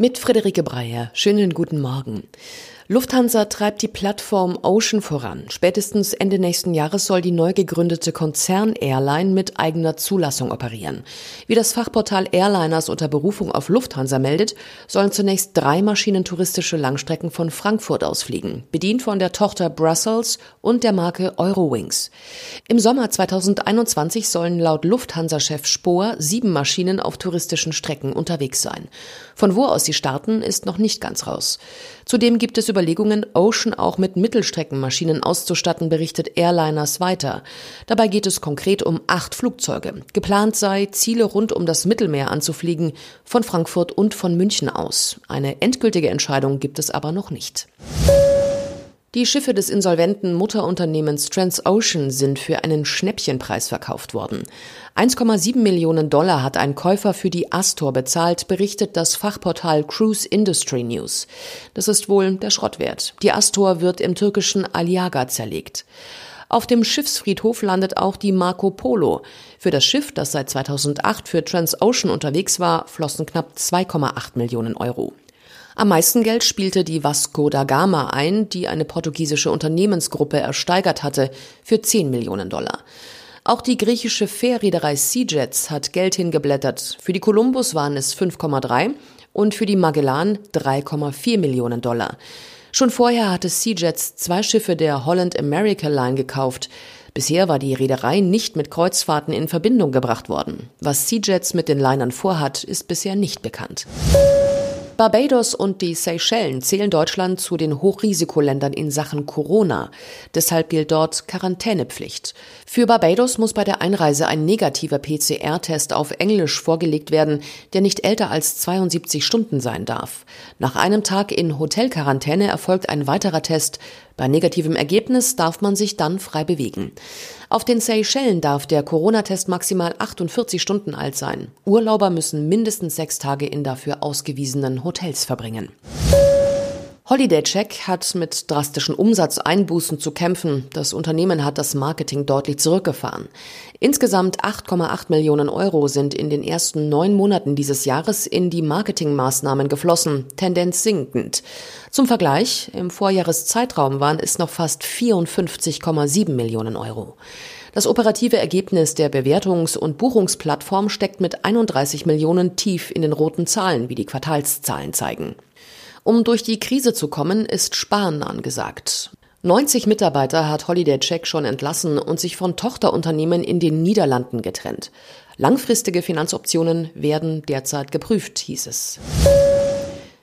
Mit Friederike Breyer. Schönen guten Morgen. Lufthansa treibt die Plattform Ocean voran. Spätestens Ende nächsten Jahres soll die neu gegründete Konzern-Airline mit eigener Zulassung operieren. Wie das Fachportal Airliners unter Berufung auf Lufthansa meldet, sollen zunächst drei Maschinen touristische Langstrecken von Frankfurt aus fliegen, bedient von der Tochter Brussels und der Marke Eurowings. Im Sommer 2021 sollen laut Lufthansa-Chef Spohr sieben Maschinen auf touristischen Strecken unterwegs sein. Von wo aus sie starten, ist noch nicht ganz raus. Zudem gibt es Überlegungen, Ocean auch mit Mittelstreckenmaschinen auszustatten, berichtet Airliners weiter. Dabei geht es konkret um acht Flugzeuge. Geplant sei, Ziele rund um das Mittelmeer anzufliegen, von Frankfurt und von München aus. Eine endgültige Entscheidung gibt es aber noch nicht. Die Schiffe des insolventen Mutterunternehmens Transocean sind für einen Schnäppchenpreis verkauft worden. 1,7 Millionen Dollar hat ein Käufer für die Astor bezahlt, berichtet das Fachportal Cruise Industry News. Das ist wohl der Schrottwert. Die Astor wird im türkischen Aliaga zerlegt. Auf dem Schiffsfriedhof landet auch die Marco Polo. Für das Schiff, das seit 2008 für Transocean unterwegs war, flossen knapp 2,8 Millionen Euro. Am meisten Geld spielte die Vasco da Gama ein, die eine portugiesische Unternehmensgruppe ersteigert hatte, für 10 Millionen Dollar. Auch die griechische Fährreederei Seajets hat Geld hingeblättert. Für die Columbus waren es 5,3 und für die Magellan 3,4 Millionen Dollar. Schon vorher hatte Seajets zwei Schiffe der Holland America Line gekauft. Bisher war die Reederei nicht mit Kreuzfahrten in Verbindung gebracht worden. Was Seajets mit den Linern vorhat, ist bisher nicht bekannt. Barbados und die Seychellen zählen Deutschland zu den Hochrisikoländern in Sachen Corona. Deshalb gilt dort Quarantänepflicht. Für Barbados muss bei der Einreise ein negativer PCR-Test auf Englisch vorgelegt werden, der nicht älter als 72 Stunden sein darf. Nach einem Tag in Hotelquarantäne erfolgt ein weiterer Test. Bei negativem Ergebnis darf man sich dann frei bewegen. Auf den Seychellen darf der Corona-Test maximal 48 Stunden alt sein. Urlauber müssen mindestens sechs Tage in dafür ausgewiesenen Hotels verbringen. Holiday Check hat mit drastischen Umsatzeinbußen zu kämpfen. Das Unternehmen hat das Marketing deutlich zurückgefahren. Insgesamt 8,8 Millionen Euro sind in den ersten neun Monaten dieses Jahres in die Marketingmaßnahmen geflossen, Tendenz sinkend. Zum Vergleich, im Vorjahreszeitraum waren es noch fast 54,7 Millionen Euro. Das operative Ergebnis der Bewertungs- und Buchungsplattform steckt mit 31 Millionen tief in den roten Zahlen, wie die Quartalszahlen zeigen. Um durch die Krise zu kommen, ist Sparen angesagt. 90 Mitarbeiter hat Holiday Check schon entlassen und sich von Tochterunternehmen in den Niederlanden getrennt. Langfristige Finanzoptionen werden derzeit geprüft, hieß es.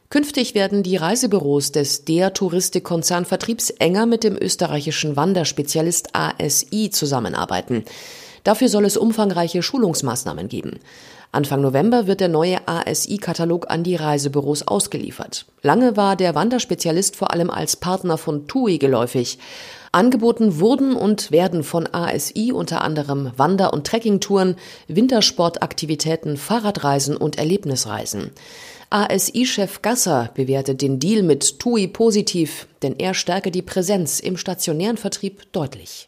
Künftig werden die Reisebüros des der Touristikkonzern Vertriebs enger mit dem österreichischen Wanderspezialist ASI zusammenarbeiten. Dafür soll es umfangreiche Schulungsmaßnahmen geben. Anfang November wird der neue ASI-Katalog an die Reisebüros ausgeliefert. Lange war der Wanderspezialist vor allem als Partner von TUI geläufig. Angeboten wurden und werden von ASI unter anderem Wander- und Trekkingtouren, Wintersportaktivitäten, Fahrradreisen und Erlebnisreisen. ASI-Chef Gasser bewertet den Deal mit TUI positiv, denn er stärke die Präsenz im stationären Vertrieb deutlich.